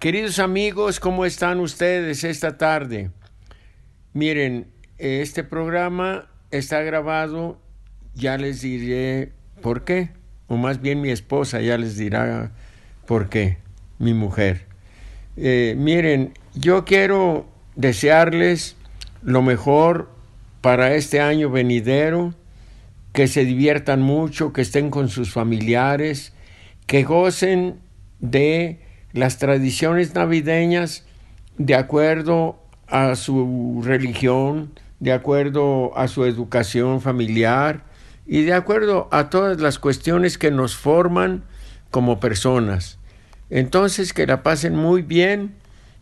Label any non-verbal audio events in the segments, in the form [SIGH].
Queridos amigos, ¿cómo están ustedes esta tarde? Miren, este programa está grabado, ya les diré por qué, o más bien mi esposa ya les dirá por qué, mi mujer. Eh, miren, yo quiero desearles lo mejor para este año venidero, que se diviertan mucho, que estén con sus familiares, que gocen de las tradiciones navideñas de acuerdo a su religión, de acuerdo a su educación familiar y de acuerdo a todas las cuestiones que nos forman como personas. Entonces que la pasen muy bien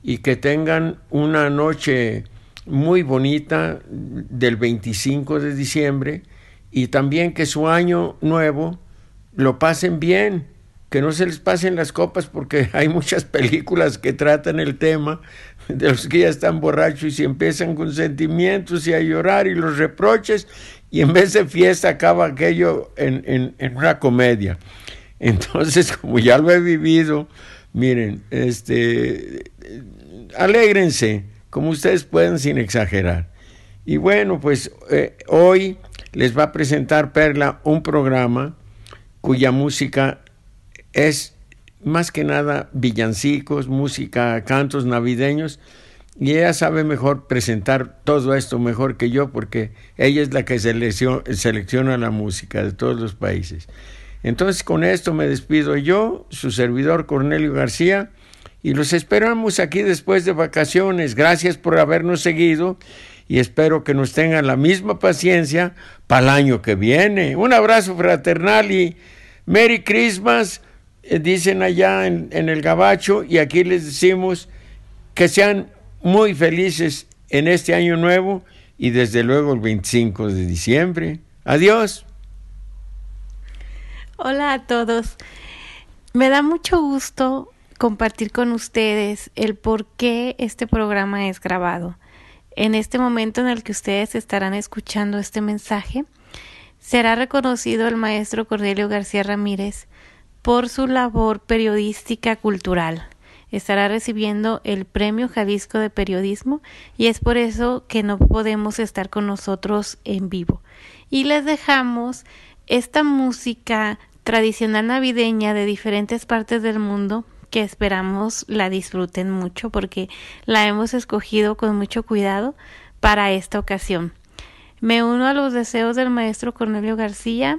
y que tengan una noche muy bonita del 25 de diciembre y también que su año nuevo lo pasen bien, que no se les pasen las copas porque [LAUGHS] hay muchas películas que tratan el tema de los que ya están borrachos y empiezan con sentimientos y a llorar y los reproches y en vez de fiesta acaba aquello en, en una comedia. [LAUGHS] Entonces, como ya lo he vivido, miren, este, alégrense, como ustedes pueden sin exagerar. Y bueno, pues eh, hoy les va a presentar Perla un programa cuya música es más que nada villancicos, música, cantos navideños, y ella sabe mejor presentar todo esto mejor que yo porque ella es la que selecciona la música de todos los países. Entonces con esto me despido yo, su servidor Cornelio García, y los esperamos aquí después de vacaciones. Gracias por habernos seguido y espero que nos tengan la misma paciencia para el año que viene. Un abrazo fraternal y Merry Christmas, dicen allá en, el Gabacho, y aquí les decimos que sean muy felices en este año nuevo y desde luego el 25 de diciembre. Adiós. Hola a todos. Me da mucho gusto compartir con ustedes el por qué este programa es grabado. En este momento en el que ustedes estarán escuchando este mensaje, será reconocido el maestro Cornelio García Ramírez por su labor periodística cultural. Estará recibiendo el Premio Jalisco de Periodismo y es por eso que no podemos estar con nosotros en vivo. Y les dejamos esta música tradicional navideña de diferentes partes del mundo que esperamos la disfruten mucho porque la hemos escogido con mucho cuidado para esta ocasión. Me uno a los deseos del maestro Cornelio García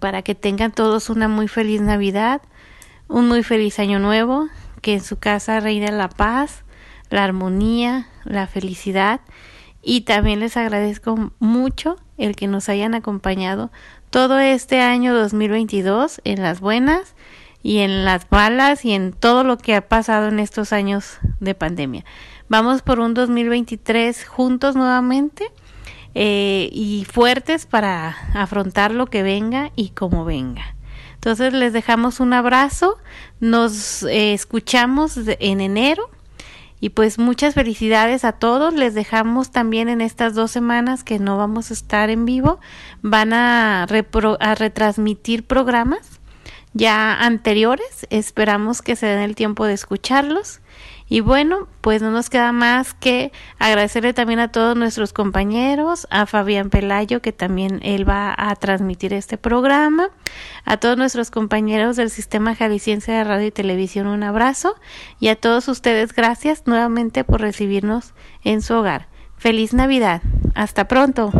para que tengan todos una muy feliz Navidad, un muy feliz año nuevo, que en su casa reine la paz, la armonía, la felicidad y también les agradezco mucho el que nos hayan acompañado todo este año 2022 en las buenas y en las balas y en todo lo que ha pasado en estos años de pandemia. Vamos por un 2023 juntos nuevamente eh, y fuertes para afrontar lo que venga y como venga. Entonces les dejamos un abrazo, nos eh, escuchamos en enero y pues muchas felicidades a todos. Les dejamos también en estas dos semanas que no vamos a estar en vivo, van a, a retransmitir programas ya anteriores. Esperamos que se den el tiempo de escucharlos. Y bueno, pues no nos queda más que agradecerle también a todos nuestros compañeros, a Fabián Pelayo, que también él va a transmitir este programa, a todos nuestros compañeros del Sistema Jalisciense de Radio y Televisión, un abrazo, y a todos ustedes gracias nuevamente por recibirnos en su hogar. Feliz Navidad. Hasta pronto.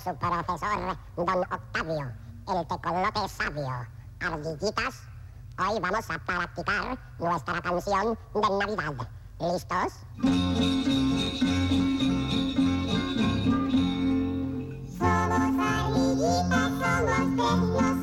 Soy su profesor, don Octavio, el tecolote sabio. Ardillitas, hoy vamos a practicar nuestra canción de Navidad. ¿Listos? Somos ardillitas, somos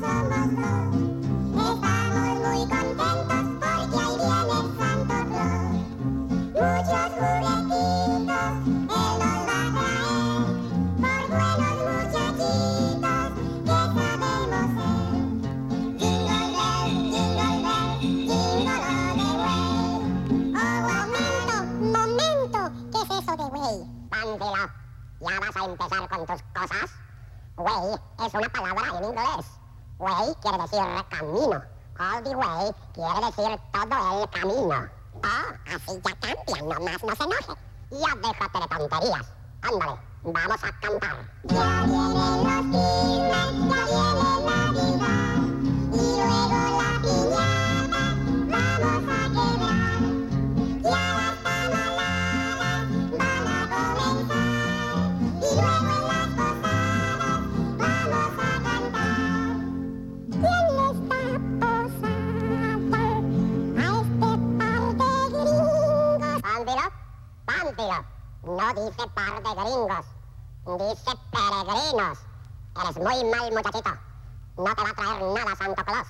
¿ya vas a empezar con tus cosas? Way es una palabra en inglés. Way quiere decir camino. All the way quiere decir todo el camino. Oh, así ya cambia, nomás no se enoje. Ya déjate de tonterías. Ándale, vamos a cantar. Ya vienen los chismes, ya viene No dice par de gringos, dice peregrinos. Eres muy mal muchachito. No te va a traer nada Santo Claus.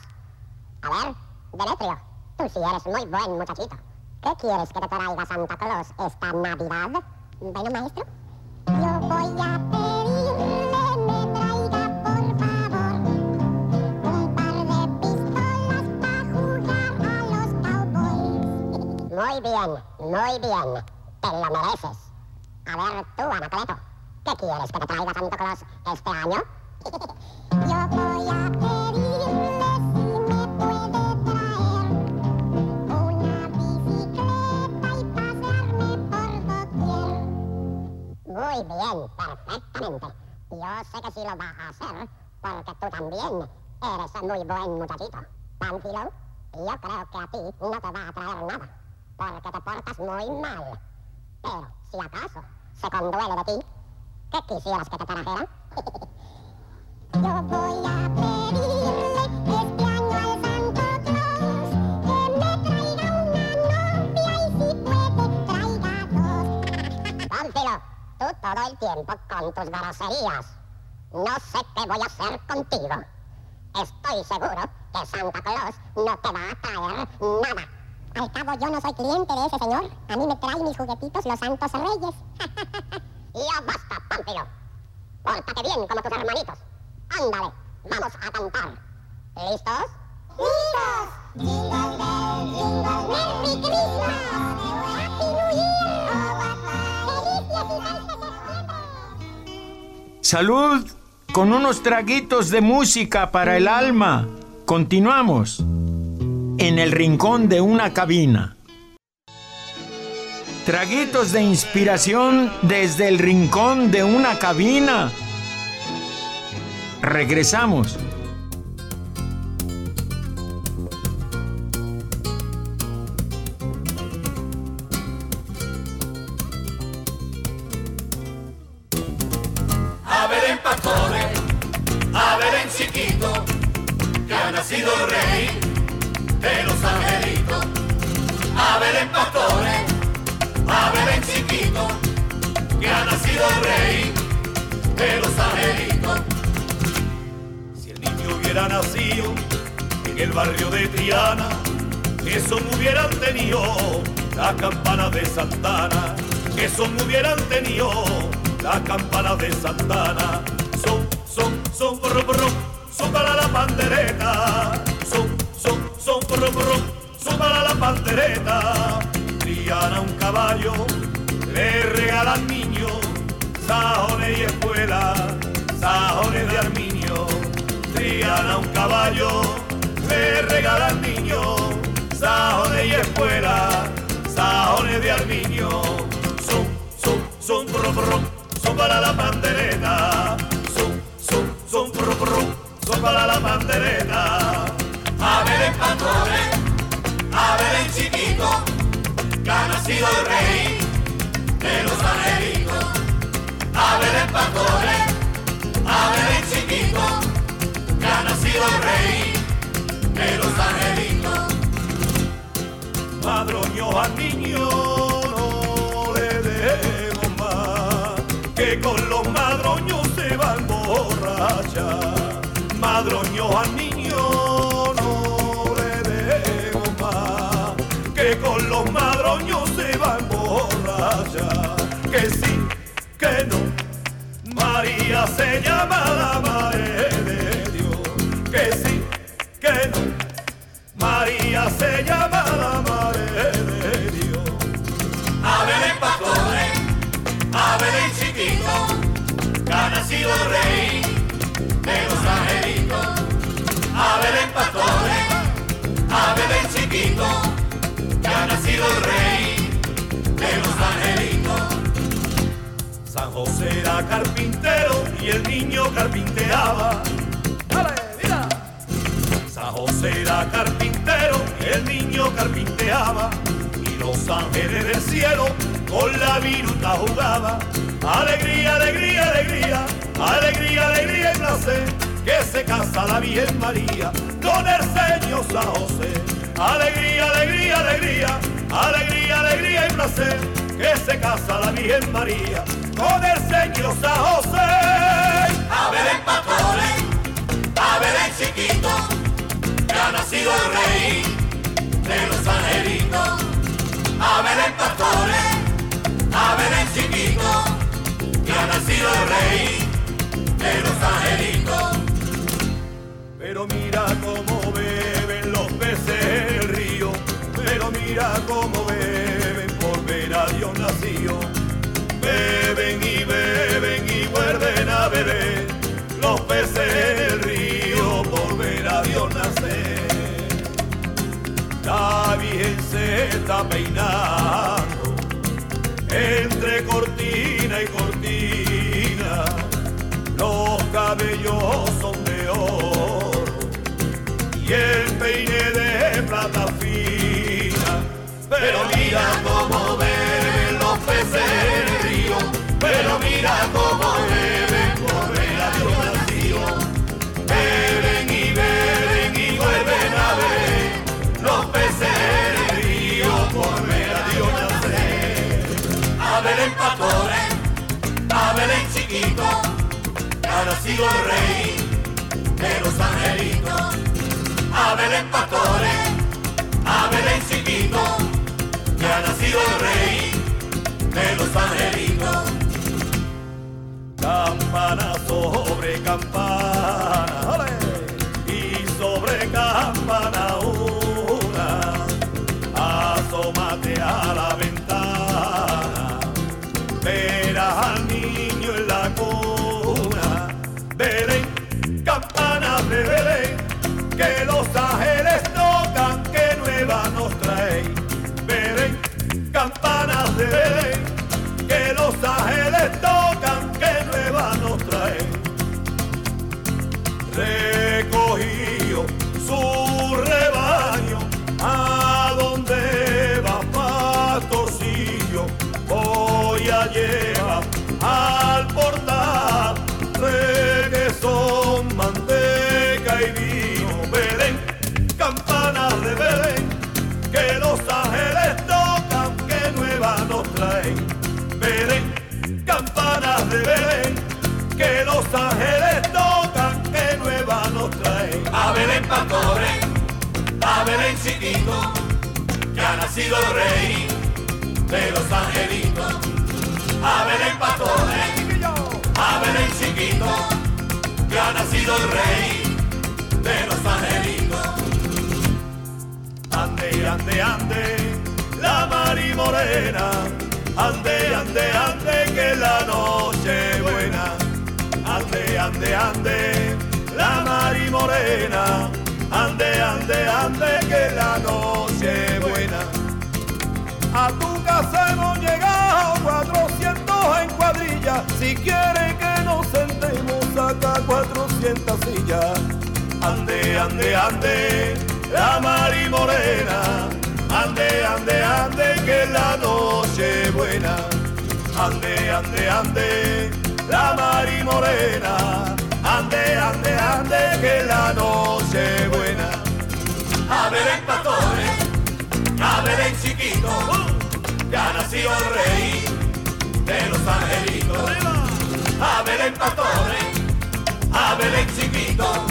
A ver, Demetrio, tú sí eres muy buen muchachito. ¿Qué quieres que te traiga Santa Claus esta Navidad? Bueno, maestro. Yo voy a pedirle me traiga, por favor, un par de pistolas para jugar a los cowboys. [LAUGHS] Muy bien, muy bien. Te lo mereces. A ver tú, Anacleto, ¿qué quieres que te traiga Santa Claus este año? [LAUGHS] Yo voy a pedirle si me puede traer una bicicleta y pasearme por doquier. Muy bien, perfectamente. Yo sé que sí lo va a hacer, porque tú también eres muy buen muchachito. Pánfilo, yo creo que a ti no te va a traer nada, porque te portas muy mal. Pero, si acaso se conduele de ti, ¿qué quisieras que te trajera? [LAUGHS] Yo voy a pedirle este año al Santo Claus que me traiga una novia y si puede traiga dos. Pánfilo, tú todo el tiempo con tus groserías. No sé qué voy a hacer contigo. Estoy seguro que Santa Claus no te va a traer nada. Al cabo yo no soy cliente de ese señor. A mí me traen mis juguetitos los santos reyes. [LAUGHS] ya basta, Pánfilo. Pórtate bien como tus hermanitos. Ándale, vamos a cantar. ¿Listos? ¡Listos! Jingle bell, jingle Merry Christmas. Happy New Year. Oh, what fun. ¡Feliz 16 de septiembre! Salud con unos traguitos de música para el alma. Continuamos en el rincón de una cabina. Traguitos de inspiración desde el rincón de una cabina. Regresamos. A ver en pastores, a ver en chiquito, que ha nacido rey de los angelitos. A ver en pastores, a ver en chiquito, que ha nacido el rey de los angelitos. Si el niño hubiera nacido en el barrio de Triana, eso no hubieran tenido la campana de Santana, eso no hubieran tenido la campana de Santana. Son, son, son, porro, porro, son para la pandereta. Porro, son para la pandereta. Triana un caballo, le regalan niño, sajones y escuela, sajones de armiño. Triana un caballo, le regalan niño, sajones y escuela, sajones de armiño. Son, son, son, porro, son para la pandereta. Son, son, son, porro, son para la pandereta. Pastores, a en chiquito, que ha nacido el rey de los angelitos. A en pastores, a Belén chiquito, que ha nacido el rey de los angelitos. Madroño al niño no le que con los madroños se va a emborrachar. Madroño al niño Se llama la madre de Dios. Que sí, que no. María se llama la madre de Dios. A Belén pastores, a Belén chiquito, que ha nacido rey de los angelitos. A Belén pastores, a Belén chiquito, que ha nacido rey de los angelitos. José era carpintero y el niño carpinteaba. San José era carpintero y el niño carpinteaba. Y los ángeles del cielo con la viruta jugaban. Alegría, alegría, alegría, alegría, alegría y placer. Que se casa la Virgen María con el Señor San José. Alegría, alegría, alegría, alegría, alegría y placer. Que se casa la Virgen María con el Señor San José. A Belén pastores, a Belén chiquito, que ha nacido el rey de los angelitos. A Belén pastores, a Belén chiquito, que ha nacido el rey está peinando entre cortina y cortina. Los cabellos son de oro y el peine de plata fina. Pero mira cómo beben los peces en el río, pero mira cómo Pastores, a Belén chiquito, ha nacido el rey de los angelitos. A Belén pastores, a Belén chiquito, que nacido el rey de los angelitos. Campana sobre campana, y sobre campana al niño en la cuna, Belén, campana de Belén, que los ángeles a Belén chiquito, que ha nacido el rey de los angelitos. A Belén pastores, a Belén chiquito, que ha nacido el rey de los angelitos. Ande, ande, ande, la Mari Morena, ande, ande, ande, que la noche buena. Ande, ande, ande, la Mari Morena, ande, ande, ande, que la noche buena. A tu casa hemos llegado 400 en cuadrilla. Si quiere que nos sentemos acá 400 sillas. Ande, ande, ande, la Mari Morena. Ande, ande, ande, que la noche buena. Ande, ande, ande, la Mari Morena. Ande, ande, ande, que la noche buena. A ver el pastore, a ver el chiquito, ya nació el rey de los angelitos. A ver el pastore, a ver el chiquito,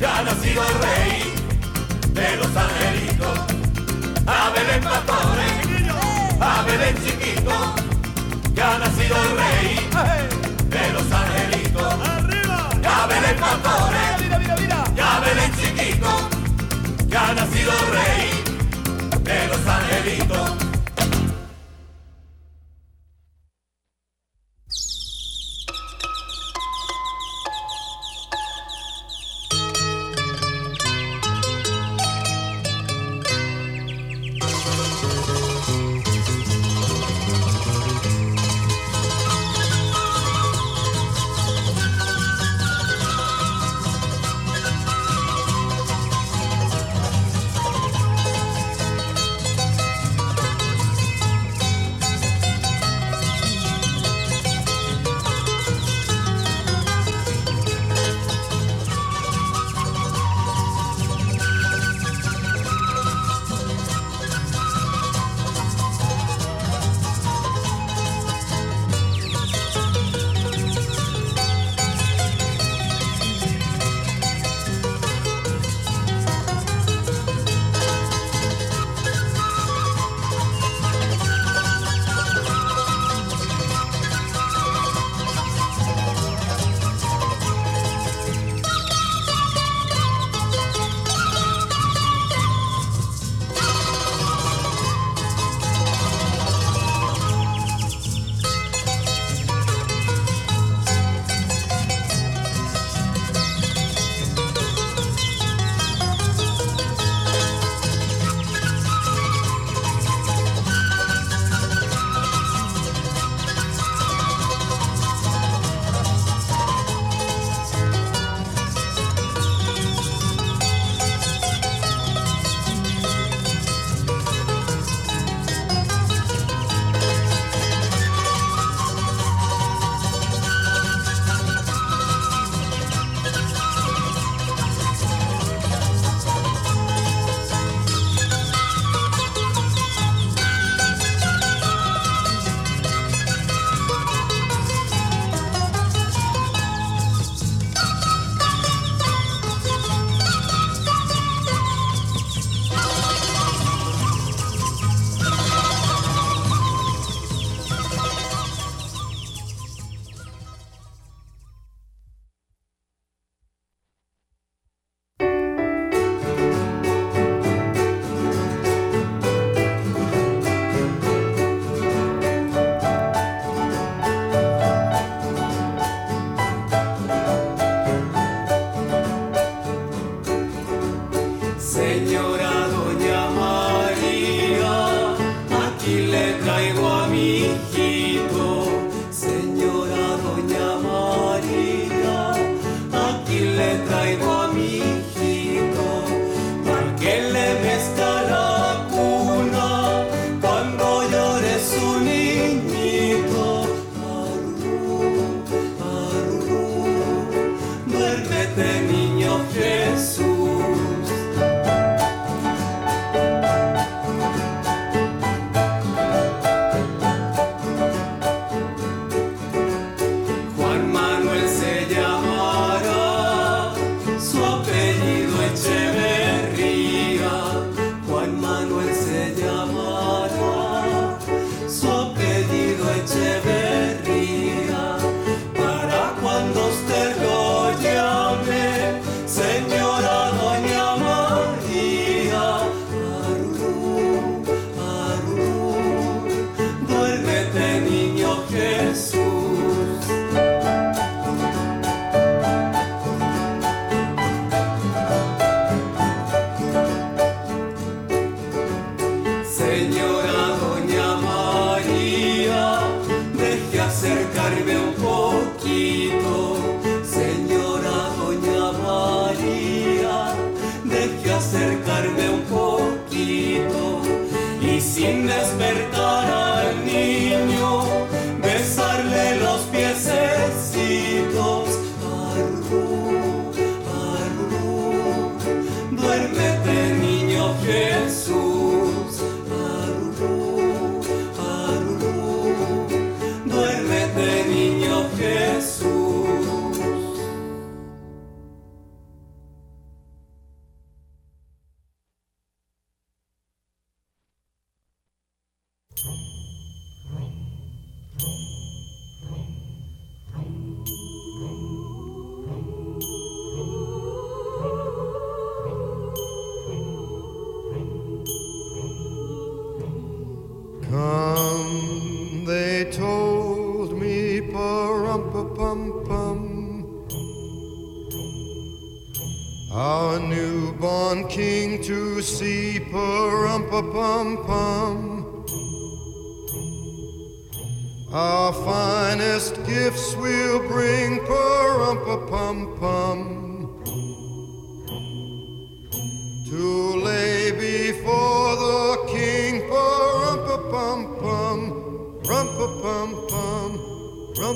ya nació el rey de los angelitos. A ver el pastore, a ver el chiquito, ya nacido el rey de los angelitos. Ven el pastore, ya el chiquito, ya ha nacido rey de los angelitos. with you. So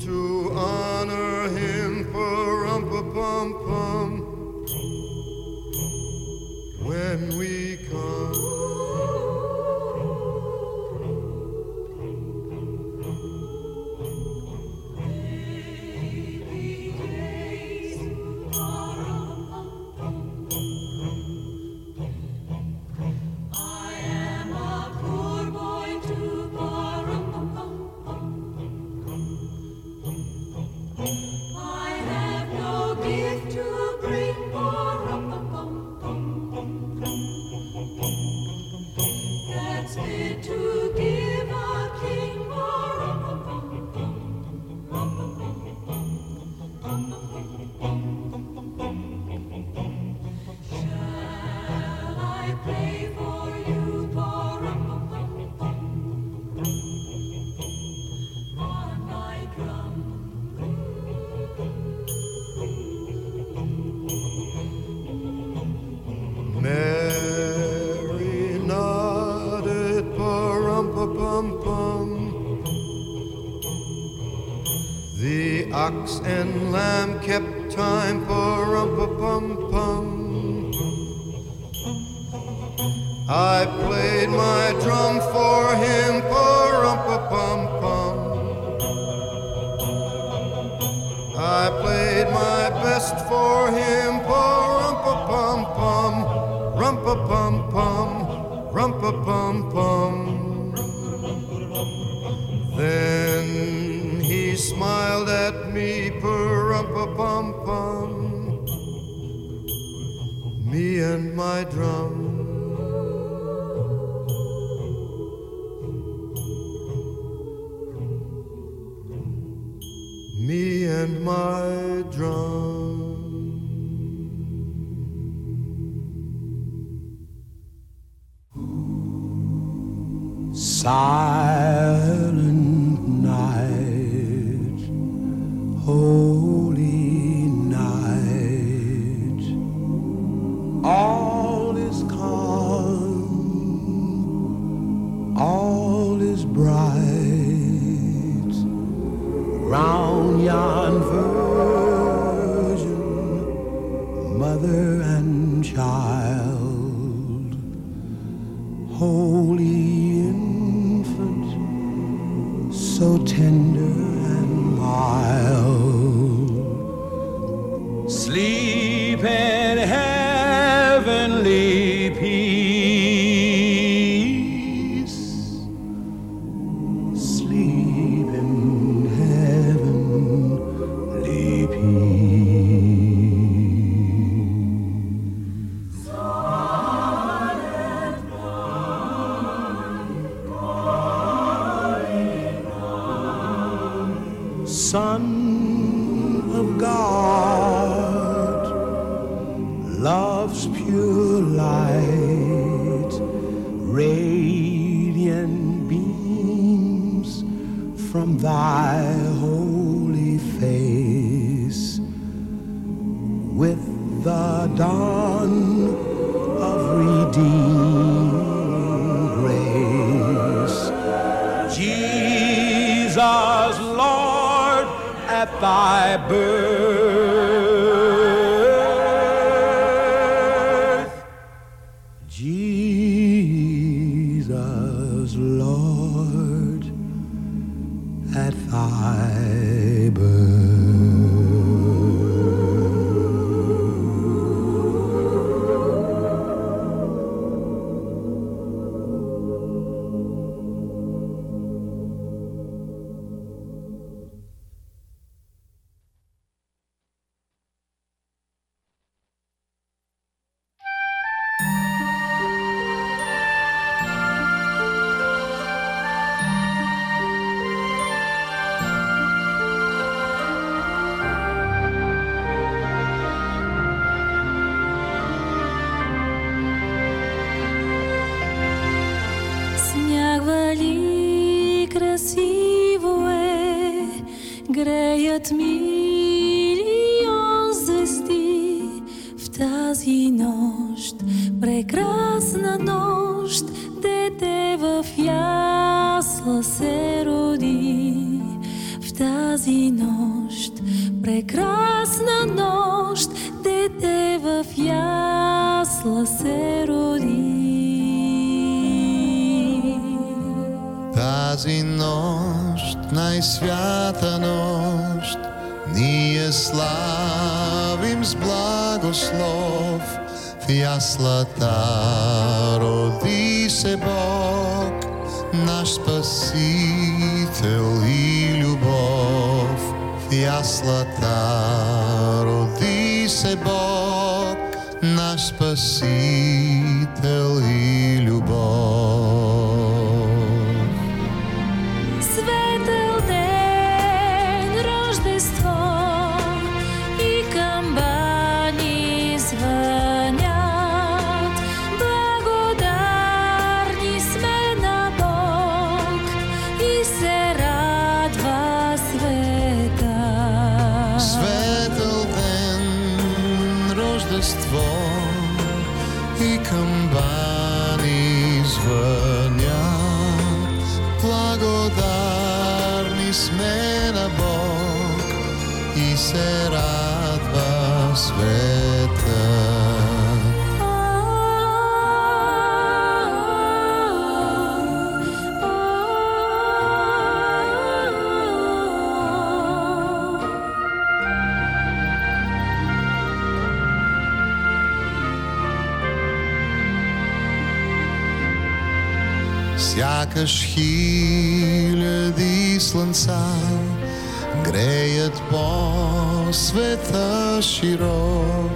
to honor him, for. pum pum. time for rum pum pum. I played my drum for him for rum pum pum. I played my best for him. Яслата роди се Бог, наш Спасител и любов. В яслата роди се Бог, наш Спасител и любов. Благодарни сме на Бог и се радва света. Слънца греят по света широк.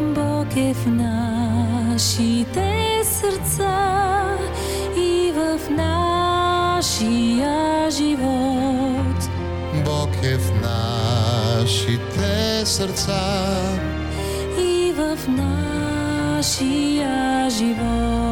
Бог е в нашите сърца и в нашия живот. Бог е в нашите сърца и в нашия живот.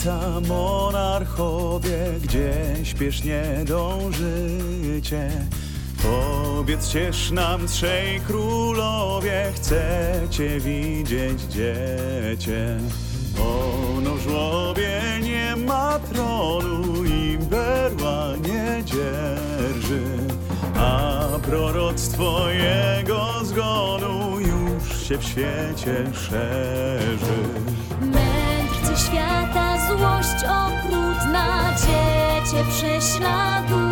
Świata, monarchowie, gdzie śpiesznie dążycie. Powiedz ciesz nam trzej królowie, chcecie widzieć dziecię. Ono żłobie nie ma tronu i berła nie dzierży, a proroctwo jego zgonu już się w świecie szerzy. Mędrcy świata, miłość okrutna Cię, prześladuje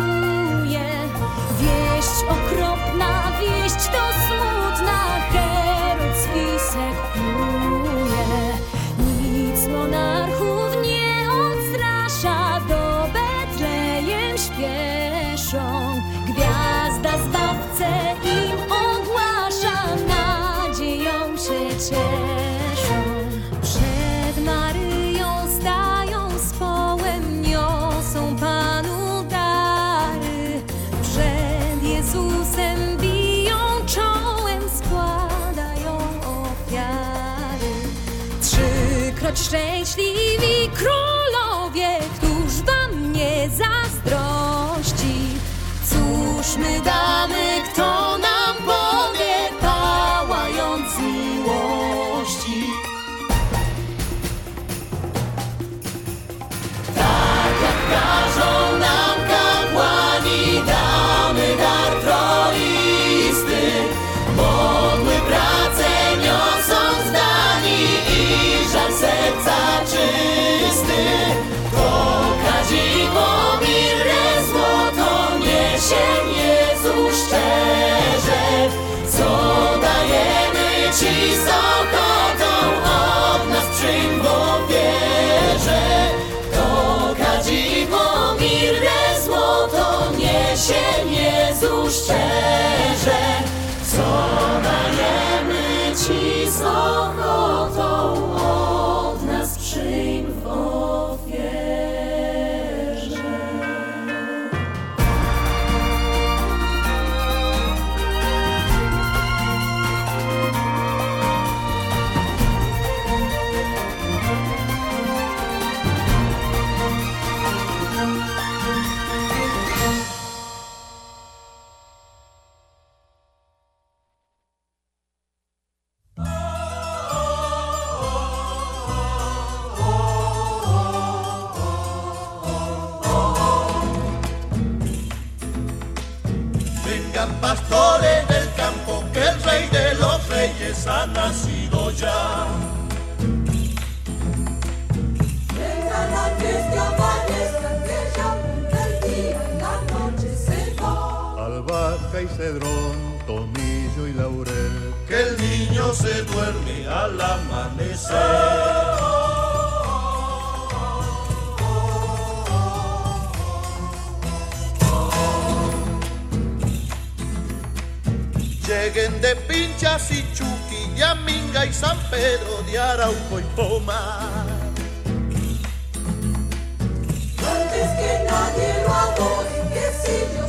choć szczęśliwy. szczerze, co dajemy Ci znowu. Tomillo y laurel. Que el niño se duerme al amanecer. Lleguen de Pinchas y Chuqui, Yaminga y San Pedro de Arauco y Pomar. Antes que nadie lo adore, que sillos y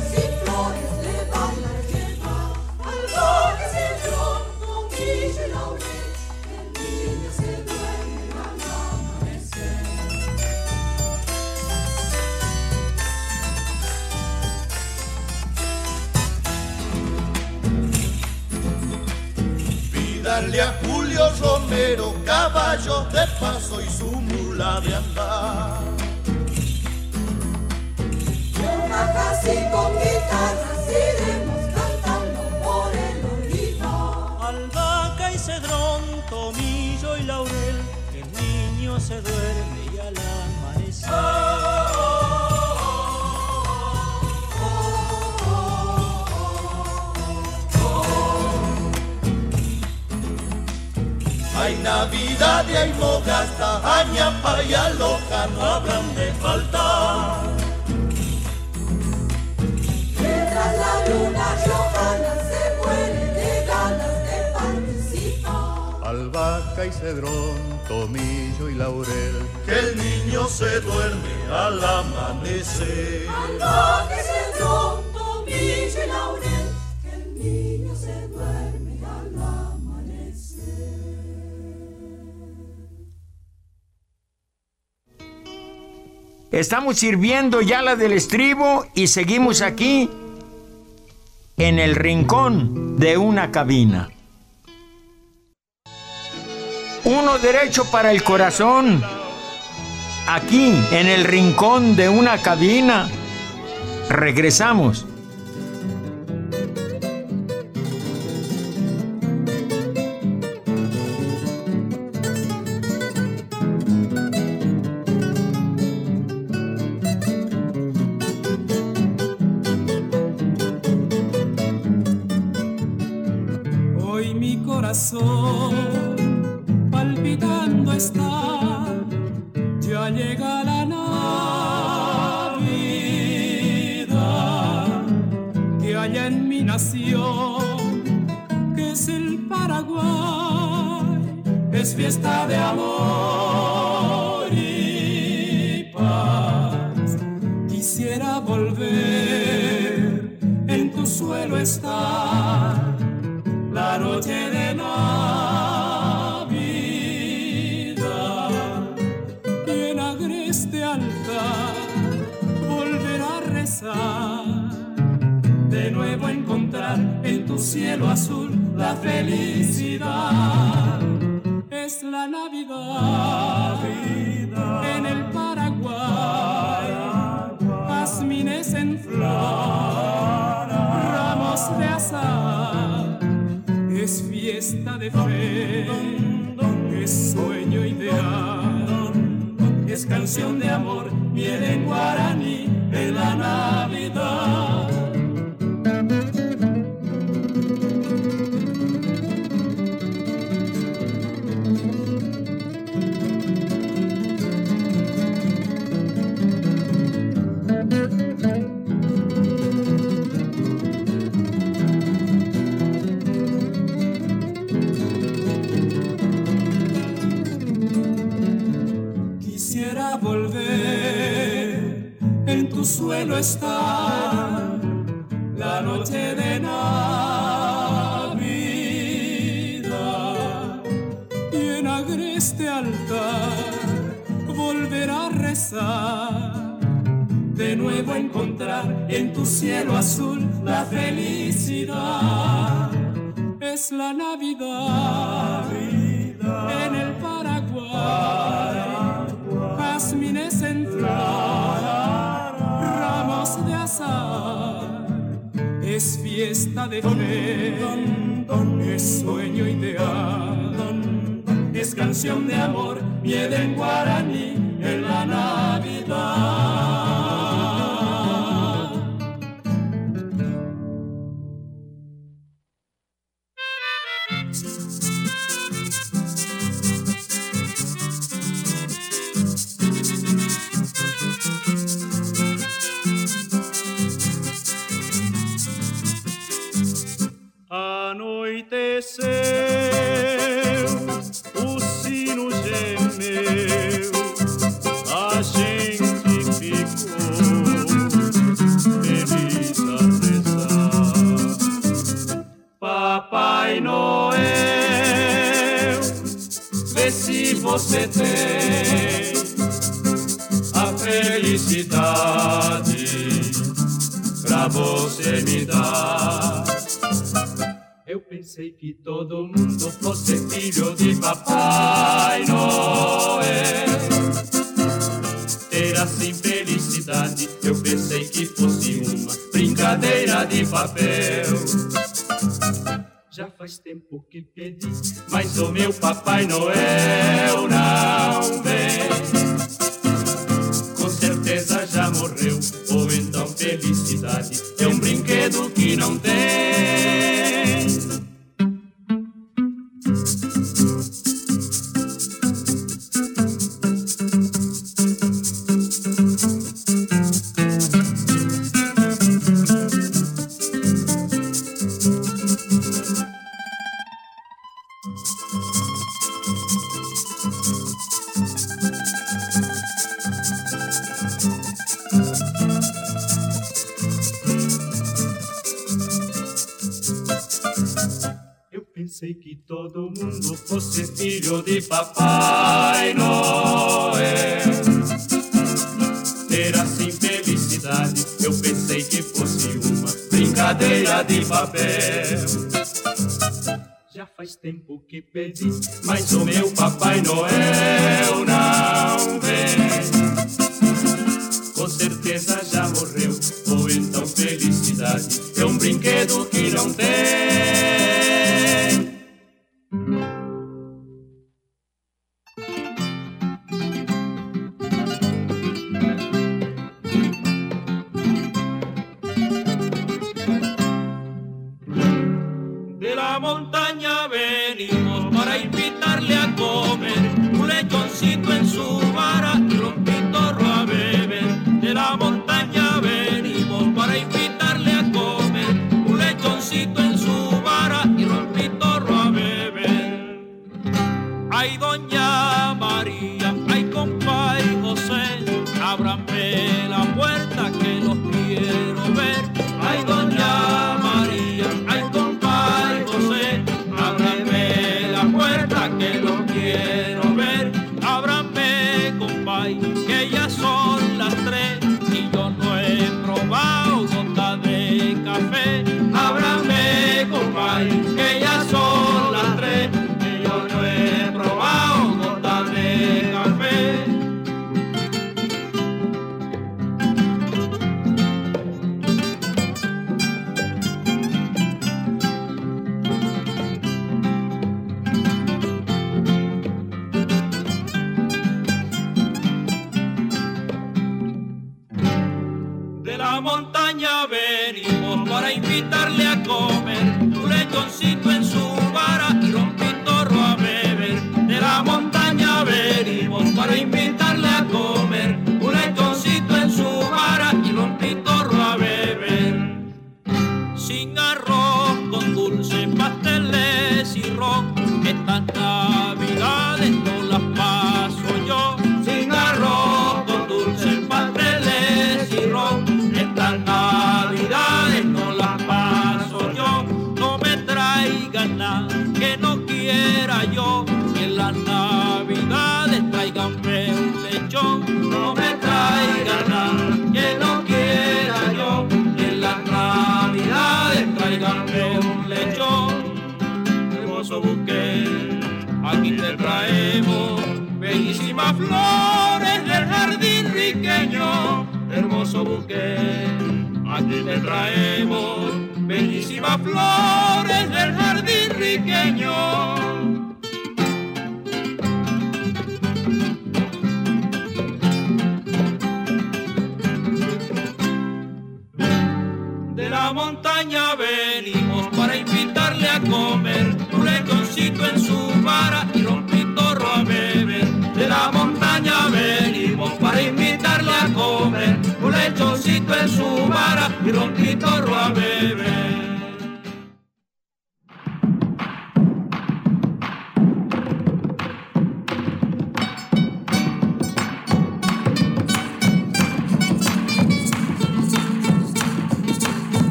Romero caballos de paso y su mula de andar. Una casi con guitarras iremos cantando por el olivar. Albahaca y cedrón, tomillo y laurel, el niño se duerme y al amanecer. Hay Navidad y hay mogasta, añapa y aloja no habrán de faltar. Mientras la luna Johanna se muere de ganas de participar. Albahaca y cedrón, tomillo y laurel. Que el niño se duerme al amanecer. Albahaca y cedrón, tomillo y laurel, Estamos sirviendo ya la del estribo y seguimos aquí en el rincón de una cabina. Uno derecho para el corazón. Aquí en el rincón de una cabina. Regresamos. Que es el Paraguay, es fiesta de amor cielo azul la felicidad es la Navidad en el Paraguay jazmines en flor ramos de azar es fiesta de fe, es sueño ideal, es canción de amor, miel en guaraní, en la Navidad. Estar la noche de Navidad. Y en agreste altar volver a rezar. De nuevo encontrar en tu cielo azul la felicidad. Es la Navidad en el Paraguay. Jazmines en flor, es fiesta de fe, es sueño ideal, es canción de amor, miel en guaraní. Papai Noel. Ter assim felicidade, eu pensei que fosse uma brincadeira de papel. Já faz tempo que pedi, mas o meu Papai Noel não vem. Com certeza já morreu, ou então felicidade é um brinquedo que não tem. todo mundo fosse filho de Papai Noel. Ter assim felicidade, eu pensei que fosse uma brincadeira de papel. Já faz tempo que perdi, mas o meu Papai Noel não. montaña sin arroz, con dulces pasteles y ron, están flores del jardín riqueño, hermoso buque. Aquí te traemos bellísimas flores del jardín riqueño. De la montaña venimos para invitarle a comer un retoncito en su vara en su vara y rompitorro a beber.